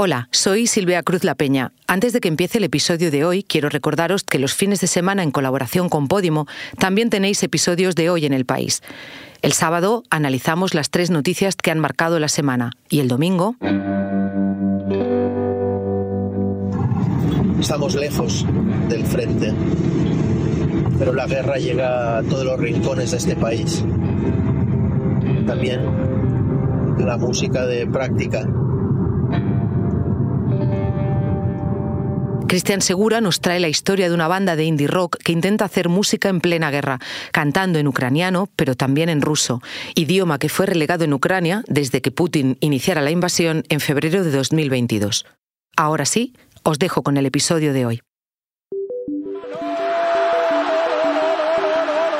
Hola, soy Silvia Cruz La Peña. Antes de que empiece el episodio de hoy, quiero recordaros que los fines de semana en colaboración con Podimo también tenéis episodios de hoy en el país. El sábado analizamos las tres noticias que han marcado la semana y el domingo... Estamos lejos del frente, pero la guerra llega a todos los rincones de este país. También la música de práctica Cristian Segura nos trae la historia de una banda de indie rock que intenta hacer música en plena guerra, cantando en ucraniano, pero también en ruso, idioma que fue relegado en Ucrania desde que Putin iniciara la invasión en febrero de 2022. Ahora sí, os dejo con el episodio de hoy.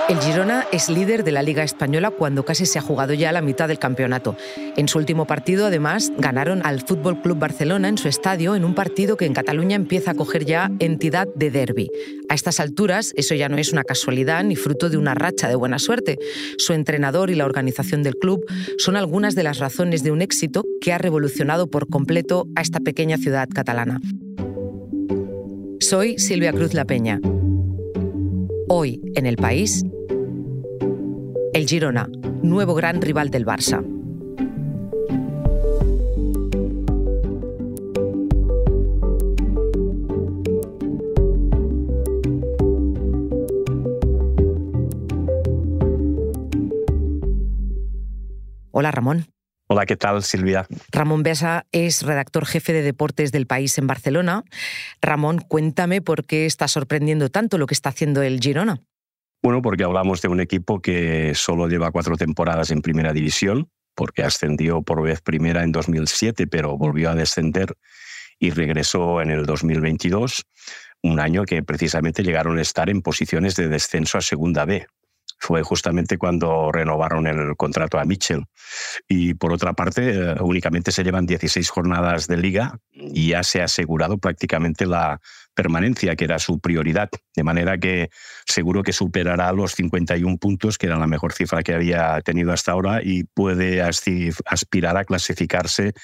El Girona es líder de la Liga Española cuando casi se ha jugado ya la mitad del campeonato. En su último partido, además, ganaron al Fútbol Club Barcelona en su estadio en un partido que en Cataluña empieza a coger ya entidad de derby. A estas alturas, eso ya no es una casualidad ni fruto de una racha de buena suerte. Su entrenador y la organización del club son algunas de las razones de un éxito que ha revolucionado por completo a esta pequeña ciudad catalana. Soy Silvia Cruz La Peña. Hoy, en el país, el Girona, nuevo gran rival del Barça. Hola Ramón. Hola, ¿qué tal, Silvia? Ramón Besa es redactor jefe de deportes del país en Barcelona. Ramón, cuéntame por qué está sorprendiendo tanto lo que está haciendo el Girona. Bueno, porque hablamos de un equipo que solo lleva cuatro temporadas en primera división, porque ascendió por vez primera en 2007, pero volvió a descender y regresó en el 2022, un año que precisamente llegaron a estar en posiciones de descenso a Segunda B. Fue justamente cuando renovaron el contrato a Mitchell. Y por otra parte, eh, únicamente se llevan 16 jornadas de liga y ya se ha asegurado prácticamente la permanencia, que era su prioridad. De manera que seguro que superará los 51 puntos, que era la mejor cifra que había tenido hasta ahora, y puede aspirar a clasificarse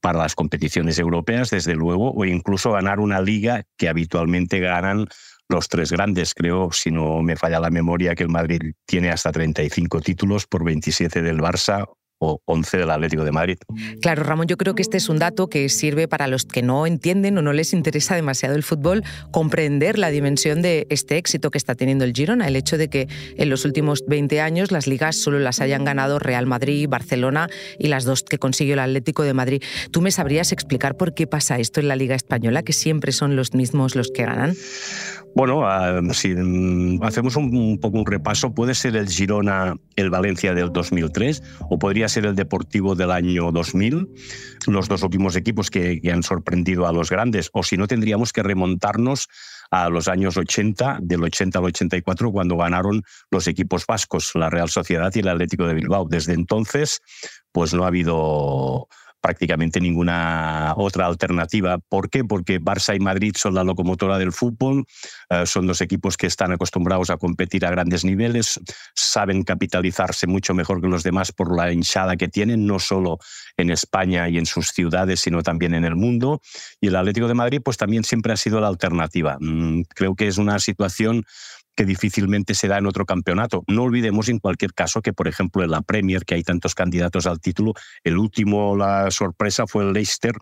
para las competiciones europeas, desde luego, o incluso ganar una liga que habitualmente ganan los tres grandes. Creo, si no me falla la memoria, que el Madrid tiene hasta 35 títulos por 27 del Barça o 11 del Atlético de Madrid. Claro, Ramón, yo creo que este es un dato que sirve para los que no entienden o no les interesa demasiado el fútbol comprender la dimensión de este éxito que está teniendo el Girona, el hecho de que en los últimos 20 años las ligas solo las hayan ganado Real Madrid, Barcelona y las dos que consiguió el Atlético de Madrid. ¿Tú me sabrías explicar por qué pasa esto en la Liga Española, que siempre son los mismos los que ganan? Bueno, ah, si hacemos un, poco un repaso, puede ser el Girona, el Valencia del 2003 o podría ser el Deportivo del año 2000, los dos últimos equipos que, han sorprendido a los grandes, o si no tendríamos que remontarnos a los años 80, del 80 al 84, cuando ganaron los equipos vascos, la Real Sociedad y el Atlético de Bilbao. Desde entonces, pues no ha habido prácticamente ninguna otra alternativa. ¿Por qué? Porque Barça y Madrid son la locomotora del fútbol, eh, son dos equipos que están acostumbrados a competir a grandes niveles, saben capitalizarse mucho mejor que los demás por la hinchada que tienen, no solo en España y en sus ciudades, sino también en el mundo. Y el Atlético de Madrid, pues también siempre ha sido la alternativa. Mm, creo que es una situación que difícilmente se da en otro campeonato. No olvidemos en cualquier caso que, por ejemplo, en la Premier, que hay tantos candidatos al título, el último, la sorpresa fue el Leicester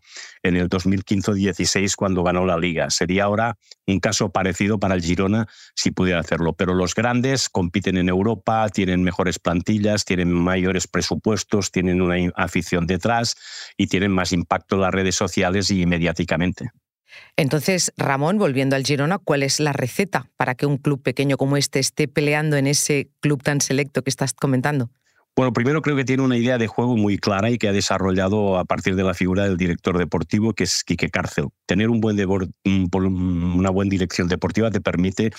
en el 2015-16 cuando ganó la liga. Sería ahora un caso parecido para el Girona si pudiera hacerlo. Pero los grandes compiten en Europa, tienen mejores plantillas, tienen mayores presupuestos, tienen una afición detrás y tienen más impacto en las redes sociales y mediáticamente. Entonces, Ramón, volviendo al Girona, ¿cuál es la receta para que un club pequeño como este esté peleando en ese club tan selecto que estás comentando? Bueno, primero creo que tiene una idea de juego muy clara y que ha desarrollado a partir de la figura del director deportivo, que es Quique Cárcel. Tener una buena dirección deportiva te permite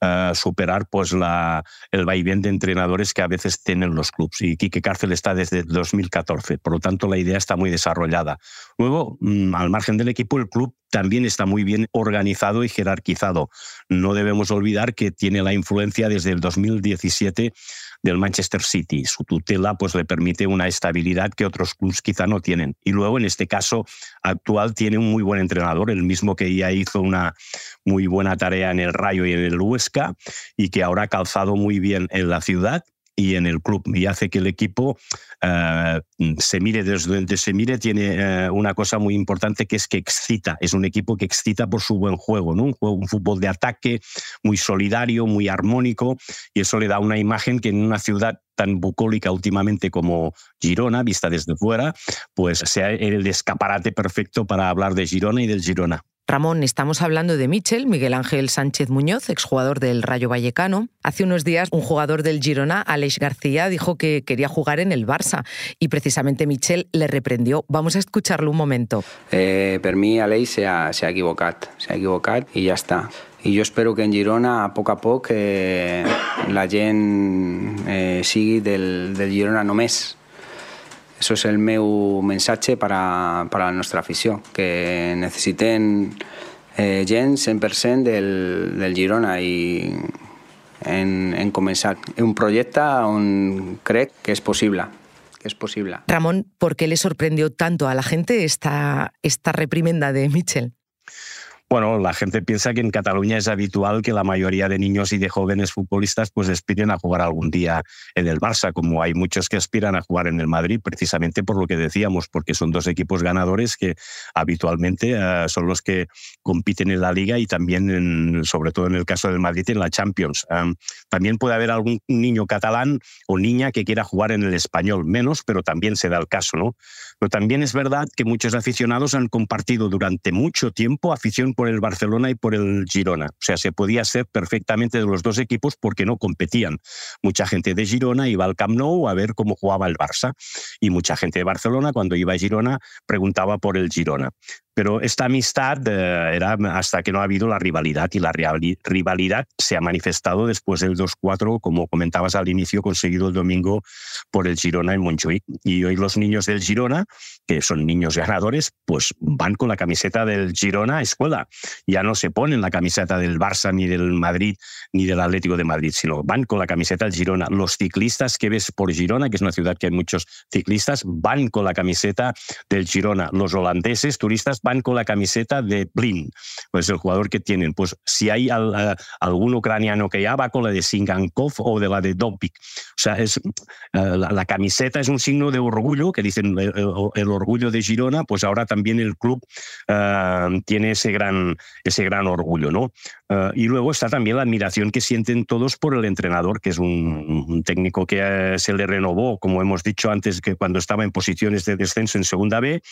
eh, superar pues, el vaivén de entrenadores que a veces tienen los clubes. Y Quique Cárcel está desde 2014, por lo tanto la idea está muy desarrollada. Luego, mm, al margen del equipo, el club también está muy bien organizado y jerarquizado. No debemos olvidar que tiene la influencia desde el 2017 del Manchester City. Su tutela pues, le permite una estabilidad que otros clubes quizá no tienen. Y luego, en este caso actual, tiene un muy buen entrenador, el mismo que ya hizo una muy buena tarea en el Rayo y en el Huesca, y que ahora ha calzado muy bien en la ciudad y en el club y hace que el equipo eh, se mire desde donde se mire tiene eh, una cosa muy importante que es que excita es un equipo que excita por su buen juego no un juego un fútbol de ataque muy solidario muy armónico y eso le da una imagen que en una ciudad tan bucólica últimamente como Girona, vista desde fuera, pues sea el escaparate perfecto para hablar de Girona y del Girona. Ramón, estamos hablando de Michel, Miguel Ángel Sánchez Muñoz, exjugador del Rayo Vallecano. Hace unos días un jugador del Girona, Alex García, dijo que quería jugar en el Barça y precisamente Michel le reprendió. Vamos a escucharlo un momento. Eh, per mí Alex se ha, se ha equivocat, se ha equivocat i ja està. I jo espero que en Girona, a poc a poc, eh, la gent eh, sigui del, del Girona només, Eso es el meu mensatge per a, per a la nostra afició, que necessiten eh, gent 100% del, del Girona i hem, hem començat un projecte on crec que és possible. Que es posible. Ramón, ¿por qué le sorprendió tanto a la gente esta, esta reprimenda de Mitchell? Bueno, la gente piensa que en Cataluña es habitual que la mayoría de niños y de jóvenes futbolistas pues aspiren a jugar algún día en el Barça, como hay muchos que aspiran a jugar en el Madrid, precisamente por lo que decíamos, porque son dos equipos ganadores que habitualmente uh, son los que compiten en la liga y también, en, sobre todo en el caso del Madrid, en la Champions. Um, también puede haber algún niño catalán o niña que quiera jugar en el español, menos, pero también se da el caso, ¿no? Pero también es verdad que muchos aficionados han compartido durante mucho tiempo afición por el Barcelona y por el Girona. O sea, se podía ser perfectamente de los dos equipos porque no competían. Mucha gente de Girona iba al Camp Nou a ver cómo jugaba el Barça y mucha gente de Barcelona cuando iba a Girona preguntaba por el Girona. Pero esta amistad eh, era hasta que no ha habido la rivalidad y la rivalidad se ha manifestado después del 2-4, como comentabas al inicio, conseguido el domingo por el Girona en Montjuic. Y hoy los niños del Girona, que son niños ganadores, pues van con la camiseta del Girona a escuela. Ya no se ponen la camiseta del Barça ni del Madrid ni del Atlético de Madrid, sino van con la camiseta del Girona. Los ciclistas que ves por Girona, que es una ciudad que hay muchos ciclistas, van con la camiseta del Girona. Los holandeses, turistas, van con la camiseta de Blin, pues el jugador que tienen. Pues si hay al, algún ucraniano que ya va con la de Singankov o de la de Dobik. O sea, es, eh, la, la, camiseta es un signo de orgullo, que dicen el, el, orgullo de Girona, pues ahora también el club uh, tiene ese gran, ese gran orgullo, ¿no? Uh, y luego está también la admiración que sienten todos por el entrenador, que es un, un técnico que se le renovó, como hemos dicho antes, que cuando estaba en posiciones de descenso en Segunda B,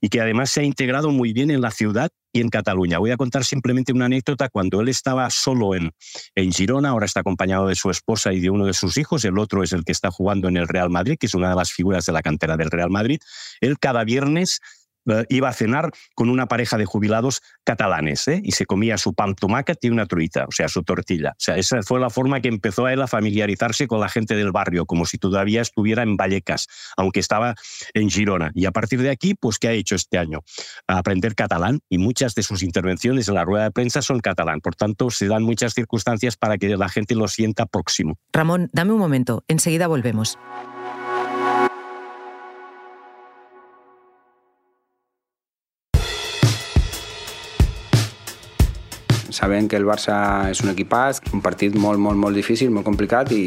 y que además se ha integrado muy bien en la ciudad y en Cataluña. Voy a contar simplemente una anécdota. Cuando él estaba solo en, en Girona, ahora está acompañado de su esposa y de uno de sus hijos, el otro es el que está jugando en el Real Madrid, que es una de las figuras de la cantera del Real Madrid. Él cada viernes eh, iba a cenar con una pareja de jubilados catalanes ¿eh? y se comía su pan tomàquet y una truita, o sea, su tortilla. O sea, esa fue la forma que empezó a él a familiarizarse con la gente del barrio, como si todavía estuviera en Vallecas, aunque estaba en Girona. Y a partir de aquí, pues, ¿qué ha hecho este año? aprender catalán y muchas de sus intervenciones en la rueda de prensa son catalán. Por tanto, se dan muchas circunstancias para que la gente lo sienta próximo. Ramón, dame un momento, enseguida volvemos. Sabem que el Barça és un equipàs, un partit molt, molt, molt difícil, molt complicat i,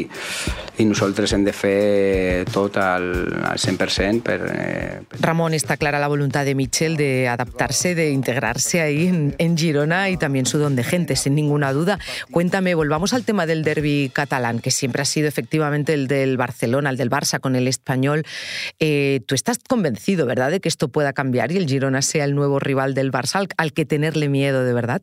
i nosaltres hem de fer tot al, al 100% per, eh, per... Ramón, está clara la voluntad de Michel de adaptarse, de integrarse ahí en, en Girona y también su don de gente, sin ninguna duda. Cuéntame, volvamos al tema del derby catalán, que siempre ha sido efectivamente el del Barcelona, el del Barça con el español. Eh, tú estás convencido, ¿verdad?, de que esto pueda cambiar y el Girona sea el nuevo rival del Barça al, al que tenerle miedo de verdad.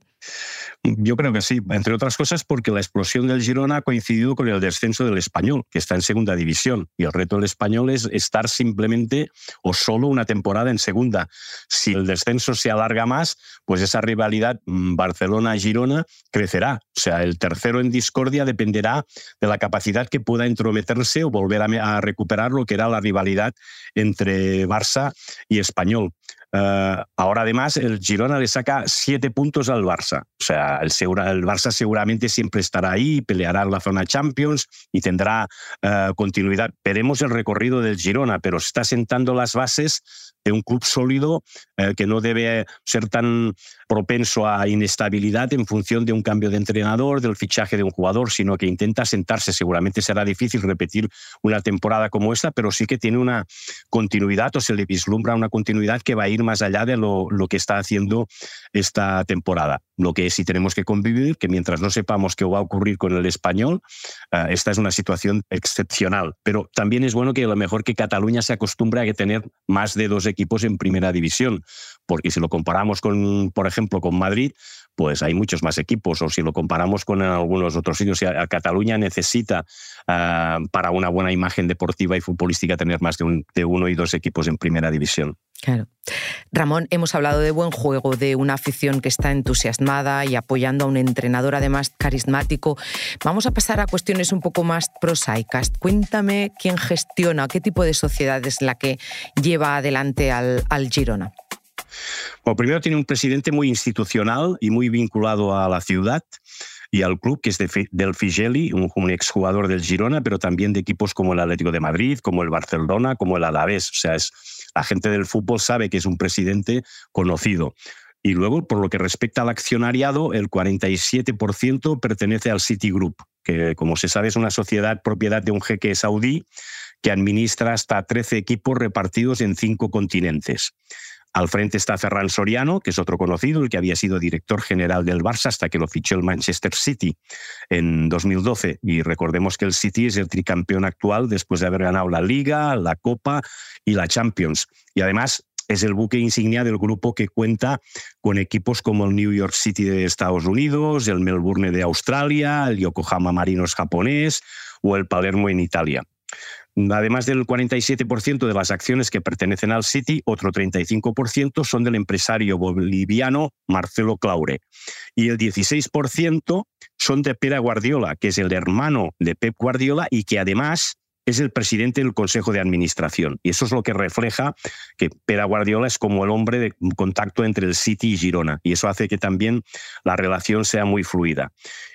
Yo creo que sí, entre otras cosas porque la explosión del Girona ha coincidido con el descenso del español, que está en segunda división. Y el reto del español es estar simplemente o solo una temporada en segunda. Si el descenso se alarga más, pues esa rivalidad mm, Barcelona-Girona crecerá. O sea, el tercero en discordia dependerá de la capacidad que pueda entrometerse o volver a, a recuperar lo que era la rivalidad entre Barça y Español. Eh, ahora además el Girona le saca siete puntos al Barça. O sea, el, Barça seguramente siempre estará ahí, peleará en la zona Champions y tendrá eh, continuidad. Veremos el recorrido del Girona, pero está sentando las bases un club sólido eh, que no debe ser tan propenso a inestabilidad en función de un cambio de entrenador, del fichaje de un jugador, sino que intenta sentarse. Seguramente será difícil repetir una temporada como esta, pero sí que tiene una continuidad o se le vislumbra una continuidad que va a ir más allá de lo, que está haciendo esta temporada. Lo que sí tenemos que convivir, que mientras no sepamos qué va a ocurrir con el español, eh, esta es una situación excepcional. Pero también es bueno que a lo mejor que Cataluña se acostumbre a tener más de dos equipos en primera división, porque si lo comparamos con, por ejemplo, con Madrid, pues hay muchos más equipos, o si lo comparamos con algunos otros sitios, Cataluña necesita ah, para una buena imagen deportiva y futbolística tener más de, de uno y dos equipos en primera división. Claro. Ramón, hemos hablado de buen juego, de una afición que está entusiasmada y apoyando a un entrenador además carismático. Vamos a pasar a cuestiones un poco más prosaicas. Cuéntame quién gestiona, qué tipo de sociedad es la que lleva adelante al, al Girona. Bueno, primero tiene un presidente muy institucional y muy vinculado a la ciudad y al club, que es del Figeli, un, exjugador del Girona, pero también de equipos como el Atlético de Madrid, como el Barcelona, como el Alavés. O sea, es, la gente del fútbol sabe que es un presidente conocido. Y luego, por lo que respecta al accionariado, el 47% pertenece al Citigroup, que como se sabe es una sociedad propiedad de un jeque saudí que administra hasta 13 equipos repartidos en cinco continentes. Al frente está Ferran Soriano, que es otro conocido, el que había sido director general del Barça hasta que lo fichó el Manchester City en 2012. Y recordemos que el City es el tricampeón actual después de haber ganado la Liga, la Copa y la Champions. Y además es el buque insignia del grupo que cuenta con equipos como el New York City de Estados Unidos, el Melbourne de Australia, el Yokohama Marinos japonés o el Palermo en Italia. Además del 47% de las acciones que pertenecen al City, otro 35% son del empresario boliviano Marcelo Claure. Y el 16% son de Pera Guardiola, que es el hermano de Pep Guardiola y que además es el presidente del Consejo de Administración. Y eso es lo que refleja que Pera Guardiola es como el hombre de contacto entre el City y Girona. Y eso hace que también la relación sea muy fluida.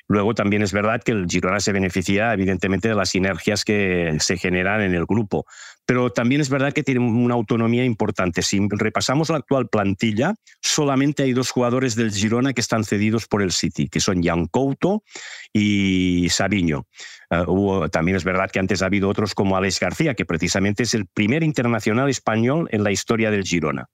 Luego también es verdad que el Girona se beneficia evidentemente de las sinergias que se generan en el grupo, pero también es verdad que tiene una autonomía importante. Si repasamos la actual plantilla, solamente hay dos jugadores del Girona que están cedidos por el City, que son Jan Couto y Sabiño. Eh, también es verdad que antes ha habido otros como Alex García, que precisamente es el primer internacional español en la historia del Girona.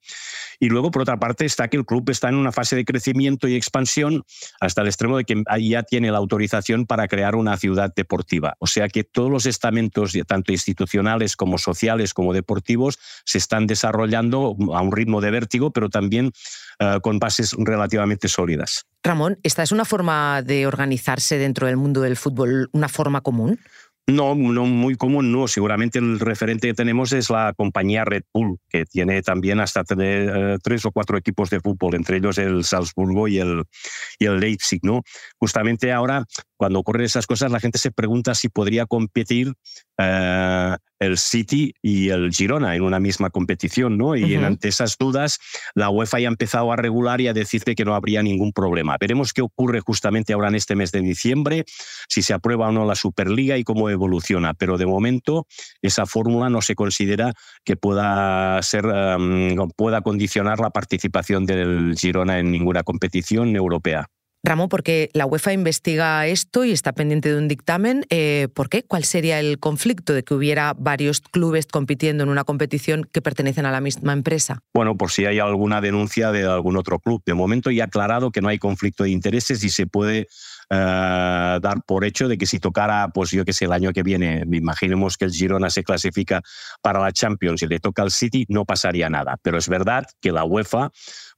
Y luego, por otra parte, está que el club está en una fase de crecimiento y expansión hasta el extremo de que ya tiene la autorización para crear una ciudad deportiva. O sea que todos los estamentos, tanto institucionales como sociales como deportivos, se están desarrollando a un ritmo de vértigo, pero también eh, con bases relativamente sólidas. Ramón, ¿esta es una forma de organizarse dentro del mundo del fútbol, una forma común? No, no muy común, no. Seguramente el referente que tenemos es la compañía Red Bull, que tiene también hasta eh, tres o cuatro equipos de fútbol, entre ellos el Salzburgo y el, y el Leipzig, ¿no? Justamente ahora, cuando ocurren esas cosas, la gente se pregunta si podría competir eh, el City y el Girona en una misma competición, ¿no? Y ante esas dudas, la UEFA ya ha empezado a regular y a decirte que no habría ningún problema. Veremos qué ocurre justamente ahora en este mes de diciembre, si se aprueba o no la Superliga y cómo evoluciona. Pero de momento, esa fórmula no se considera que pueda ser, pueda condicionar la participación del Girona en ninguna competición europea. Ramón, porque la UEFA investiga esto y está pendiente de un dictamen. Eh, ¿Por qué? ¿Cuál sería el conflicto de que hubiera varios clubes compitiendo en una competición que pertenecen a la misma empresa? Bueno, por si hay alguna denuncia de algún otro club. De momento ya aclarado que no hay conflicto de intereses y se puede eh, dar por hecho de que si tocara, pues yo que sé, el año que viene, imaginemos que el Girona se clasifica para la Champions y le toca al City, no pasaría nada. Pero es verdad que la UEFA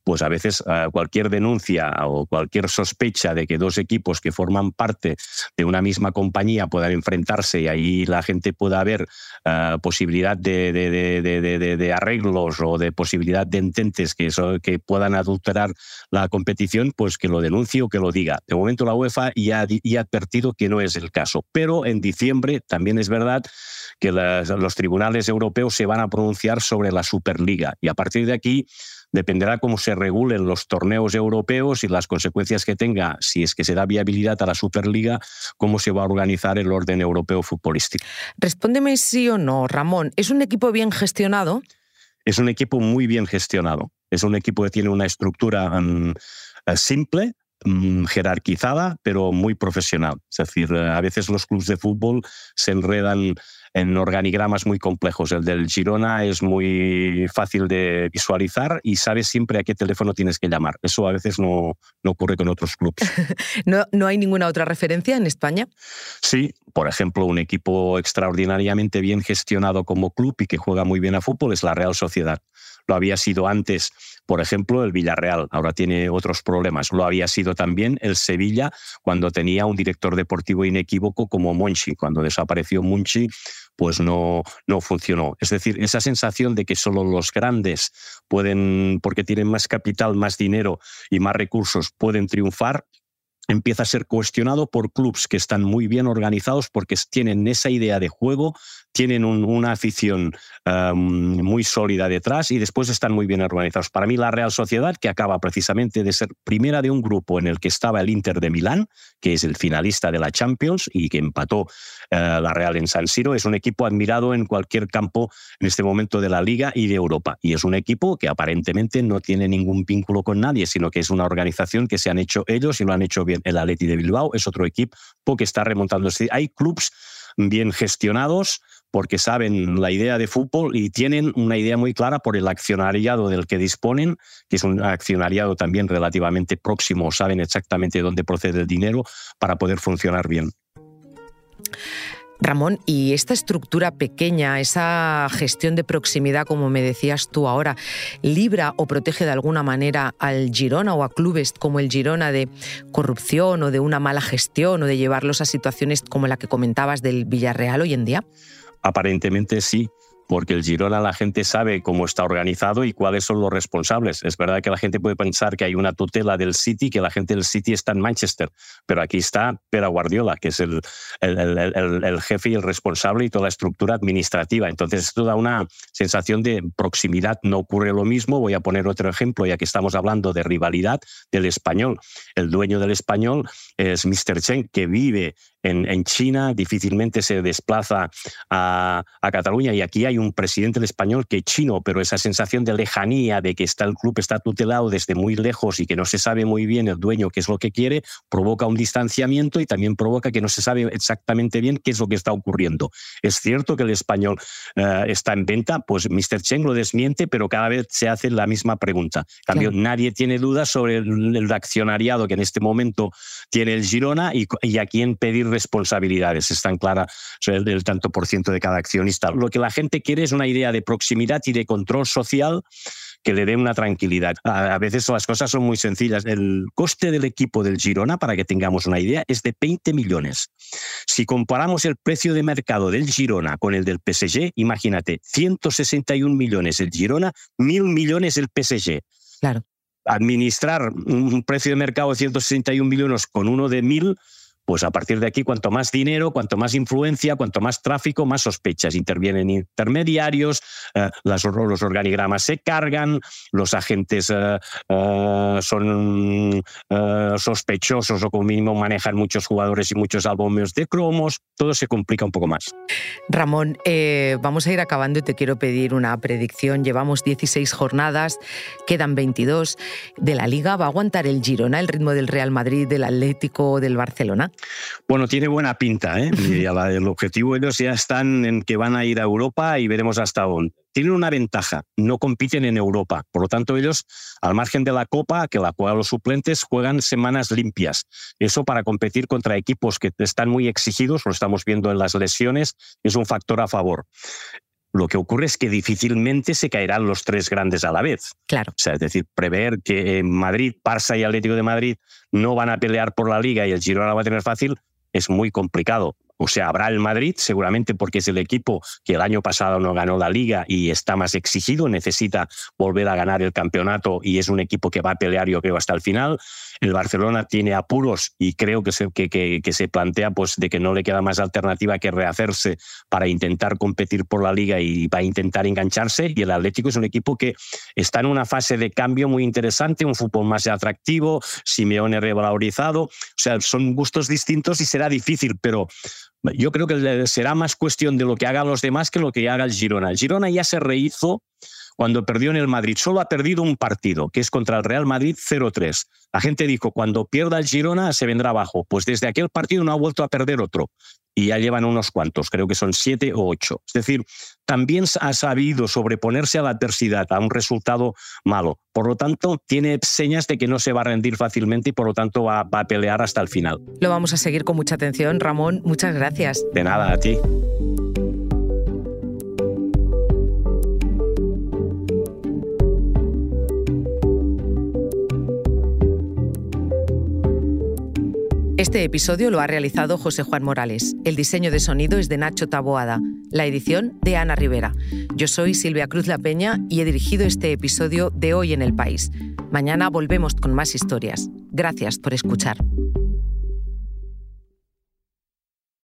pues a veces eh, cualquier denuncia o cualquier sospecha de que dos equipos que forman parte de una misma compañía puedan enfrentarse y ahí la gente pueda ver eh, posibilidad de, arreglos o de posibilidad de ententes que, que puedan adulterar la competición, pues que lo denuncie o que lo diga. De momento la UEFA ya, ha advertido que no es el caso, pero en diciembre también es verdad que los tribunales europeos se van a pronunciar sobre la Superliga y a partir de aquí dependerá cómo se regulen los torneos europeos y las consecuencias que tenga, si es que se da viabilidad a la Superliga, cómo se va a organizar el orden europeo futbolístico. Respóndeme sí o no, Ramón. ¿Es un equipo bien gestionado? Es un equipo muy bien gestionado. Es un equipo que tiene una estructura mm, eh, simple, jerarquizada, pero muy profesional. Es decir, eh, a veces los clubes de fútbol se enredan en organigramas muy complejos. El del Girona es muy fácil de visualizar y sabes siempre a qué teléfono tienes que llamar. Eso a veces no, no ocurre con otros clubes. ¿No, ¿No hay ninguna otra referencia en España? Sí, por ejemplo, un equipo extraordinariamente bien gestionado como club y que juega muy bien a fútbol es la Real Sociedad. Lo había sido antes, por ejemplo, el Villarreal, ahora tiene otros problemas. Lo había sido también el Sevilla cuando tenía un director deportivo inequívoco como Monchi. Cuando desapareció Monchi, pues no, no funcionó. Es decir, esa sensación de que solo los grandes pueden, porque tienen más capital, más dinero y más recursos, pueden triunfar, empieza a ser cuestionado por clubes que están muy bien organizados porque tienen esa idea de juego, tienen una afición muy sólida detrás y después están muy bien organizados. Para mí la Real Sociedad, que acaba precisamente de ser primera de un grupo en el que estaba el Inter de Milán, que es el finalista de la Champions y que empató eh, la Real en San Siro, es un equipo admirado en cualquier campo en este momento de la Liga y de Europa. Y es un equipo que aparentemente no tiene ningún vínculo con nadie, sino que es una organización que se han hecho ellos y lo han hecho bien. El Atleti de Bilbao es otro equipo que está remontando. Hay clubes bien gestionados, porque saben la idea de fútbol y tienen una idea muy clara por el accionariado del que disponen, que es un accionariado también relativamente próximo, saben exactamente dónde procede el dinero para poder funcionar bien. Ramón, y esta estructura pequeña, esa gestión de proximidad, como me decías tú ahora, libra o protege de alguna manera al Girona o a clubes como el Girona de corrupción o de una mala gestión o de llevarlos a situaciones como la que comentabas del Villarreal hoy en día? Aparentemente sí porque el Girona la gente sabe cómo está organizado y cuáles son los responsables. Es verdad que la gente puede pensar que hay una tutela del City, que la gente del City está en Manchester, pero aquí está Pera Guardiola, que es el, jefe y el responsable y toda la estructura administrativa. Entonces, esto da una sensación de proximidad. No ocurre lo mismo. Voy a poner otro ejemplo, ya que estamos hablando de rivalidad del español. El dueño del español es Mr. Chen, que vive en, China, difícilmente se desplaza a, Cataluña y aquí hay un presidente del español que es chino, pero esa sensación de lejanía, de que está el club está tutelado desde muy lejos y que no se sabe muy bien el dueño qué es lo que quiere, provoca un distanciamiento y también provoca que no se sabe exactamente bien qué es lo que está ocurriendo. Es cierto que el español eh, está en venta, pues Mr. Cheng lo desmiente, pero cada vez se hace la misma pregunta. En cambio, nadie tiene dudas sobre el, accionariado que en este momento tiene el Girona y, y a quién pedir responsabilidades, están claras el, el tanto por ciento de cada accionista. Lo que la gente quiere es una idea de proximidad y de control social que le dé una tranquilidad. A, veces las cosas son muy sencillas. El coste del equipo del Girona, para que tengamos una idea, es de 20 millones. Si comparamos el precio de mercado del Girona con el del PSG, imagínate, 161 millones el Girona, 1.000 millones el PSG. Claro. Administrar un precio de mercado de 161 millones con uno de 1.000 pues a partir de aquí, cuanto más dinero, cuanto más influencia, cuanto más tráfico, más sospechas. Intervienen intermediarios, eh, los organigramas se cargan, los agentes eh, eh, son sospechosos o como mínimo manejan muchos jugadores y muchos álbumes de cromos. Todo se complica un poco más. Ramón, vamos a ir acabando y te quiero pedir una predicción. Llevamos 16 jornadas, quedan 22 de la liga. ¿Va a aguantar el Girona el ritmo del Real Madrid, del Atlético, del Barcelona? Bueno, tiene buena pinta. ¿eh? el objetivo ellos ya están en que van a ir a Europa y veremos hasta dónde. Tienen una ventaja, no compiten en Europa. Por lo tanto, ellos, al margen de la Copa, que la juegan los suplentes, juegan semanas limpias. Eso para competir contra equipos que están muy exigidos, lo estamos viendo en las lesiones, es un factor a favor. Lo que ocurre es que difícilmente se caerán los tres grandes a la vez. Claro. O sea, es decir, prever que Madrid, Barça y Atlético de Madrid no van a pelear por la liga y el Girona va a tener fácil es muy complicado. O sea, habrá el Madrid, seguramente porque es el equipo que el año pasado no ganó la liga y está más exigido, necesita volver a ganar el campeonato y es un equipo que va a pelear, yo creo, hasta el final. El Barcelona tiene apuros y creo que se, que, que, se plantea pues, de que no le queda más alternativa que rehacerse para intentar competir por la liga y va a intentar engancharse. Y el Atlético es un equipo que está en una fase de cambio muy interesante, un fútbol más atractivo, Simeone revalorizado. O sea, son gustos distintos y será difícil, pero yo creo que será más cuestión de lo que hagan los demás que lo que haga el Girona. El Girona ya se rehizo cuando perdió en el Madrid. Solo ha perdido un partido, que es contra el Real Madrid 0-3. La gente dijo, cuando pierda el Girona se vendrá abajo. Pues desde aquel partido no ha vuelto a perder otro. Y ya llevan unos cuantos, creo que son siete o ocho. Es decir, también ha sabido sobreponerse a la adversidad, a un resultado malo. Por lo tanto, tiene señas de que no se va a rendir fácilmente y por lo tanto va, va a pelear hasta el final. Lo vamos a seguir con mucha atención. Ramón, muchas gracias. De nada, a ti. Este episodio lo ha realizado José Juan Morales. El diseño de sonido es de Nacho Taboada. La edición de Ana Rivera. Yo soy Silvia Cruz La Peña y he dirigido este episodio de Hoy en el País. Mañana volvemos con más historias. Gracias por escuchar.